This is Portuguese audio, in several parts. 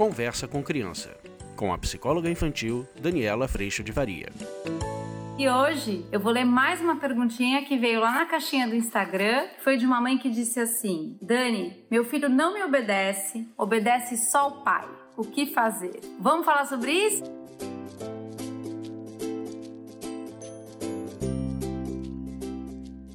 Conversa com Criança, com a psicóloga infantil Daniela Freixo de Varia. E hoje eu vou ler mais uma perguntinha que veio lá na caixinha do Instagram. Foi de uma mãe que disse assim: Dani, meu filho não me obedece, obedece só o pai. O que fazer? Vamos falar sobre isso?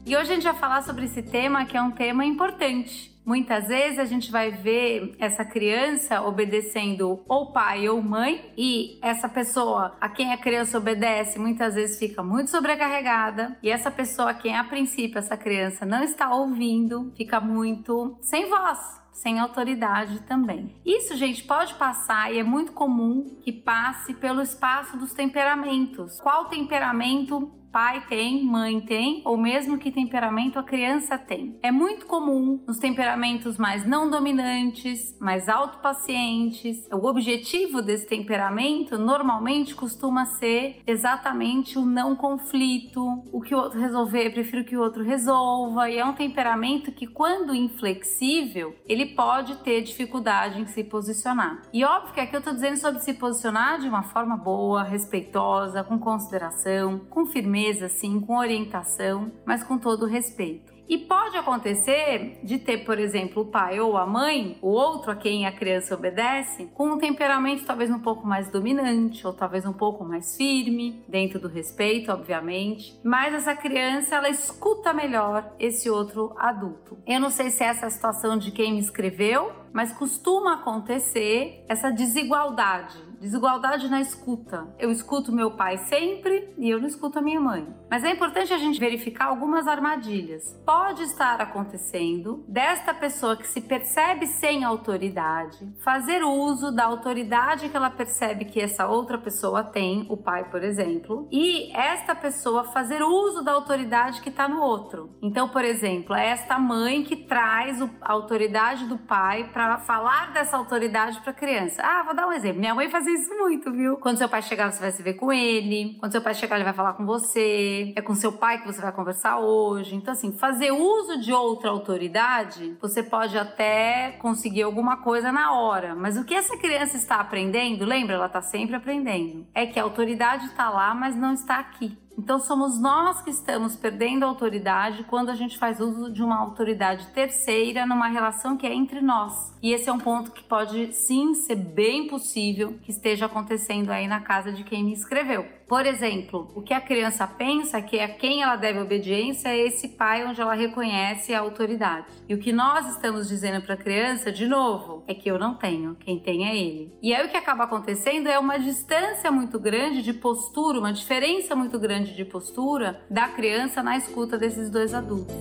E hoje a gente vai falar sobre esse tema que é um tema importante. Muitas vezes a gente vai ver essa criança obedecendo ou pai ou mãe, e essa pessoa a quem a criança obedece muitas vezes fica muito sobrecarregada, e essa pessoa a quem a princípio essa criança não está ouvindo fica muito sem voz sem autoridade também. Isso, gente, pode passar e é muito comum que passe pelo espaço dos temperamentos. Qual temperamento pai tem, mãe tem, ou mesmo que temperamento a criança tem. É muito comum nos temperamentos mais não dominantes, mais autopacientes. O objetivo desse temperamento normalmente costuma ser exatamente o não conflito, o que o outro resolver, prefiro que o outro resolva, e é um temperamento que quando inflexível, ele pode ter dificuldade em se posicionar. E óbvio que aqui eu tô dizendo sobre se posicionar de uma forma boa, respeitosa, com consideração, com firmeza assim, com orientação, mas com todo respeito. E pode acontecer de ter, por exemplo, o pai ou a mãe, o outro a quem a criança obedece, com um temperamento talvez um pouco mais dominante ou talvez um pouco mais firme, dentro do respeito, obviamente. Mas essa criança, ela escuta melhor esse outro adulto. Eu não sei se é essa a situação de quem me escreveu, mas costuma acontecer essa desigualdade Desigualdade na escuta. Eu escuto meu pai sempre e eu não escuto a minha mãe. Mas é importante a gente verificar algumas armadilhas. Pode estar acontecendo desta pessoa que se percebe sem autoridade, fazer uso da autoridade que ela percebe que essa outra pessoa tem, o pai, por exemplo, e esta pessoa fazer uso da autoridade que está no outro. Então, por exemplo, é esta mãe que traz a autoridade do pai para falar dessa autoridade para criança. Ah, vou dar um exemplo. Minha mãe fazia isso muito, viu? Quando seu pai chegar, você vai se ver com ele. Quando seu pai chegar, ele vai falar com você. É com seu pai que você vai conversar hoje. Então, assim, fazer uso de outra autoridade, você pode até conseguir alguma coisa na hora. Mas o que essa criança está aprendendo, lembra? Ela está sempre aprendendo. É que a autoridade está lá, mas não está aqui. Então somos nós que estamos perdendo a autoridade quando a gente faz uso de uma autoridade terceira numa relação que é entre nós. E esse é um ponto que pode sim ser bem possível que esteja acontecendo aí na casa de quem me escreveu. Por exemplo, o que a criança pensa que é a quem ela deve obediência é esse pai onde ela reconhece a autoridade. E o que nós estamos dizendo para a criança, de novo, é que eu não tenho, quem tem é ele. E aí o que acaba acontecendo é uma distância muito grande de postura, uma diferença muito grande de postura da criança na escuta desses dois adultos.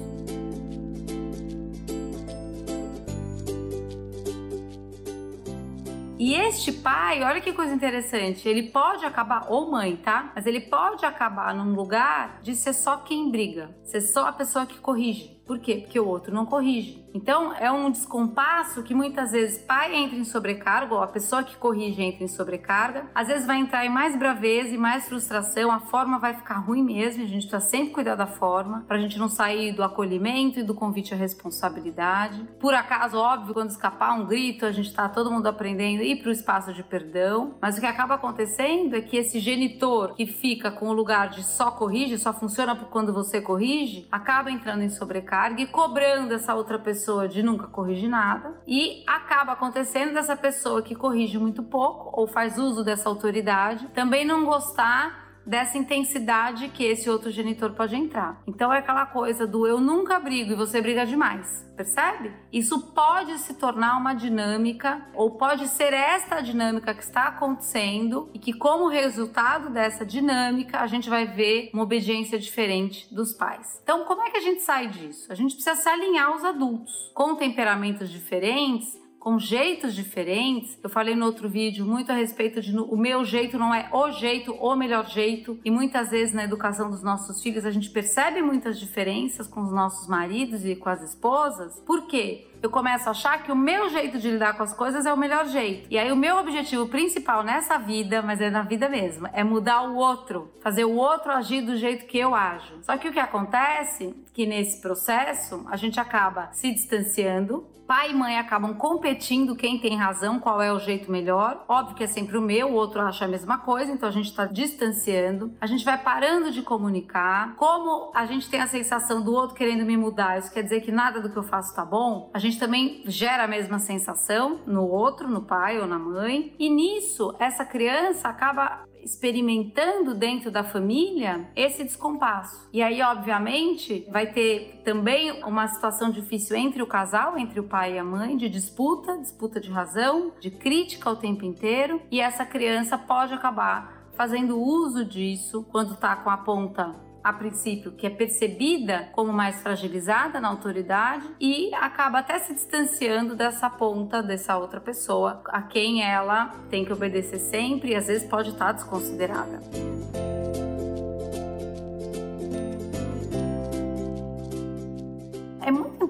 E este pai, olha que coisa interessante, ele pode acabar, ou mãe, tá? Mas ele pode acabar num lugar de ser só quem briga, ser só a pessoa que corrige. Por quê? Porque o outro não corrige. Então é um descompasso que muitas vezes pai entra em sobrecarga, ou a pessoa que corrige entra em sobrecarga. Às vezes vai entrar em mais braveza e mais frustração, a forma vai ficar ruim mesmo, a gente precisa sempre cuidar da forma, pra gente não sair do acolhimento e do convite à responsabilidade. Por acaso, óbvio, quando escapar um grito, a gente tá todo mundo aprendendo a ir pro espaço de perdão, mas o que acaba acontecendo é que esse genitor que fica com o lugar de só corrige, só funciona quando você corrige, acaba entrando em sobrecarga sobrecarga e cobrando essa outra pessoa de nunca corrigir nada. E acaba acontecendo dessa pessoa que corrige muito pouco ou faz uso dessa autoridade também não gostar dessa intensidade que esse outro genitor pode entrar. Então é aquela coisa do eu nunca brigo e você briga demais, percebe? Isso pode se tornar uma dinâmica ou pode ser esta dinâmica que está acontecendo e que como resultado dessa dinâmica a gente vai ver uma obediência diferente dos pais. Então como é que a gente sai disso? A gente precisa se alinhar aos adultos com temperamentos diferentes com jeitos diferentes. Eu falei no outro vídeo muito a respeito de o meu jeito não é o jeito, o melhor jeito. E muitas vezes na educação dos nossos filhos a gente percebe muitas diferenças com os nossos maridos e com as esposas. Por quê? Eu começo a achar que o meu jeito de lidar com as coisas é o melhor jeito. E aí o meu objetivo principal nessa vida, mas é na vida mesmo, é mudar o outro, fazer o outro agir do jeito que eu ajo. Só que o que acontece que nesse processo a gente acaba se distanciando, pai e mãe acabam competindo quem tem razão, qual é o jeito melhor. Óbvio que é sempre o meu, o outro acha a mesma coisa, então a gente está distanciando. A gente vai parando de comunicar. Como a gente tem a sensação do outro querendo me mudar, isso quer dizer que nada do que eu faço tá bom. A gente também gera a mesma sensação no outro, no pai ou na mãe. E nisso, essa criança acaba experimentando dentro da família esse descompasso. E aí, obviamente, vai ter também uma situação difícil entre o casal, entre o pai e a mãe, de disputa, disputa de razão, de crítica o tempo inteiro, e essa criança pode acabar fazendo uso disso quando tá com a ponta a princípio, que é percebida como mais fragilizada na autoridade e acaba até se distanciando dessa ponta dessa outra pessoa a quem ela tem que obedecer sempre e às vezes pode estar desconsiderada.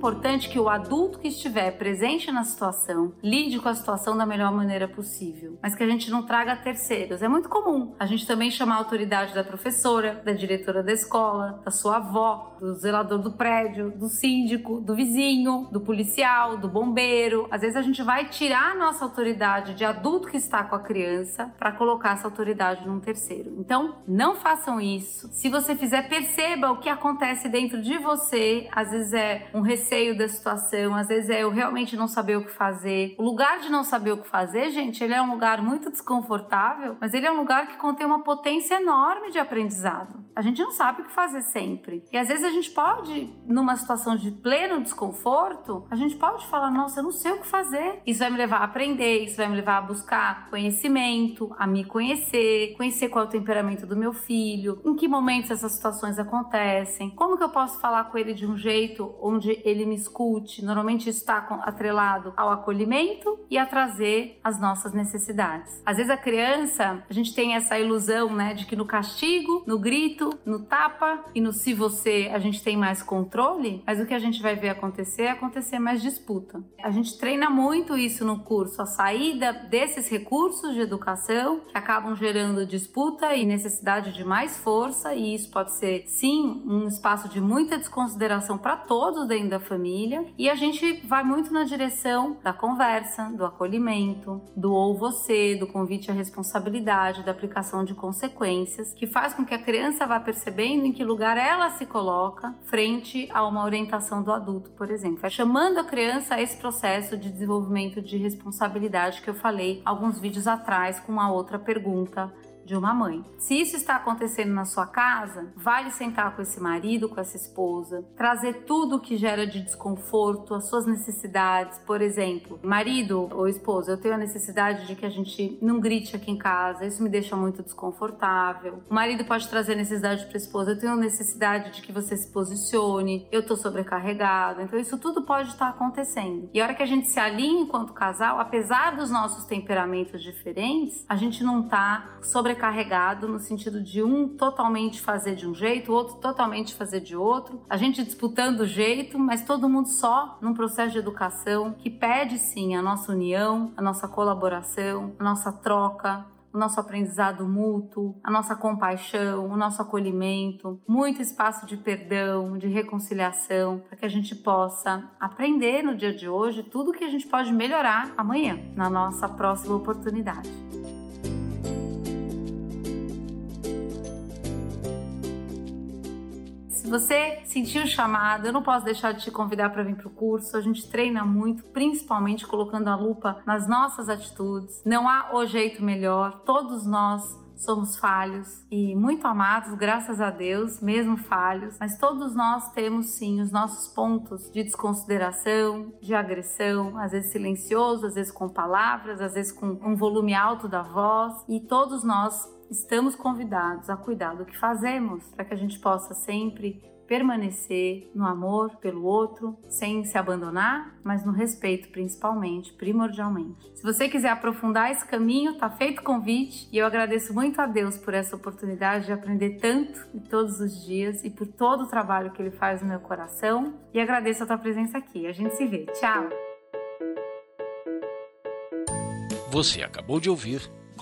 Importante que o adulto que estiver presente na situação lide com a situação da melhor maneira possível, mas que a gente não traga terceiros. É muito comum a gente também chamar a autoridade da professora, da diretora da escola, da sua avó, do zelador do prédio, do síndico, do vizinho, do policial, do bombeiro. Às vezes a gente vai tirar a nossa autoridade de adulto que está com a criança para colocar essa autoridade num terceiro. Então, não façam isso. Se você fizer, perceba o que acontece dentro de você. Às vezes é um receio da situação, às vezes é eu realmente não saber o que fazer. O lugar de não saber o que fazer, gente, ele é um lugar muito desconfortável, mas ele é um lugar que contém uma potência enorme de aprendizado. A gente não sabe o que fazer sempre. E às vezes a gente pode, numa situação de pleno desconforto, a gente pode falar: nossa, eu não sei o que fazer. Isso vai me levar a aprender, isso vai me levar a buscar conhecimento, a me conhecer, conhecer qual é o temperamento do meu filho, em que momentos essas situações acontecem, como que eu posso falar com ele de um jeito onde ele me escute. Normalmente está atrelado ao acolhimento e a trazer as nossas necessidades. Às vezes a criança, a gente tem essa ilusão, né, de que no castigo, no grito, no tapa e no se você a gente tem mais controle, mas o que a gente vai ver acontecer é acontecer mais disputa. A gente treina muito isso no curso, a saída desses recursos de educação que acabam gerando disputa e necessidade de mais força, e isso pode ser sim um espaço de muita desconsideração para todos dentro da família e a gente vai muito na direção da conversa, do acolhimento, do ou você, do convite à responsabilidade, da aplicação de consequências, que faz com que a criança vá percebendo em que lugar ela se coloca frente a uma orientação do adulto, por exemplo. Vai chamando a criança a esse processo de desenvolvimento de responsabilidade que eu falei alguns vídeos atrás com uma outra pergunta de uma mãe. Se isso está acontecendo na sua casa, vale sentar com esse marido, com essa esposa, trazer tudo que gera de desconforto, as suas necessidades. Por exemplo, marido ou esposa, eu tenho a necessidade de que a gente não grite aqui em casa, isso me deixa muito desconfortável. O marido pode trazer necessidade para a esposa, eu tenho necessidade de que você se posicione, eu tô sobrecarregado. Então isso tudo pode estar acontecendo. E a hora que a gente se alinha enquanto casal, apesar dos nossos temperamentos diferentes, a gente não tá sobre sobrecarregado no sentido de um totalmente fazer de um jeito, outro totalmente fazer de outro, a gente disputando o jeito, mas todo mundo só num processo de educação que pede sim a nossa união, a nossa colaboração, a nossa troca, o nosso aprendizado mútuo, a nossa compaixão, o nosso acolhimento, muito espaço de perdão, de reconciliação, para que a gente possa aprender no dia de hoje tudo que a gente pode melhorar amanhã, na nossa próxima oportunidade. Você sentiu o chamado, eu não posso deixar de te convidar para vir para o curso. A gente treina muito, principalmente colocando a lupa nas nossas atitudes. Não há o jeito melhor. Todos nós somos falhos e muito amados, graças a Deus, mesmo falhos, mas todos nós temos sim os nossos pontos de desconsideração, de agressão, às vezes silencioso, às vezes com palavras, às vezes com um volume alto da voz, e todos nós estamos convidados a cuidar do que fazemos para que a gente possa sempre permanecer no amor pelo outro, sem se abandonar, mas no respeito principalmente, primordialmente. Se você quiser aprofundar esse caminho, tá feito o convite e eu agradeço muito a Deus por essa oportunidade de aprender tanto e todos os dias e por todo o trabalho que ele faz no meu coração e agradeço a tua presença aqui. A gente se vê. Tchau. Você acabou de ouvir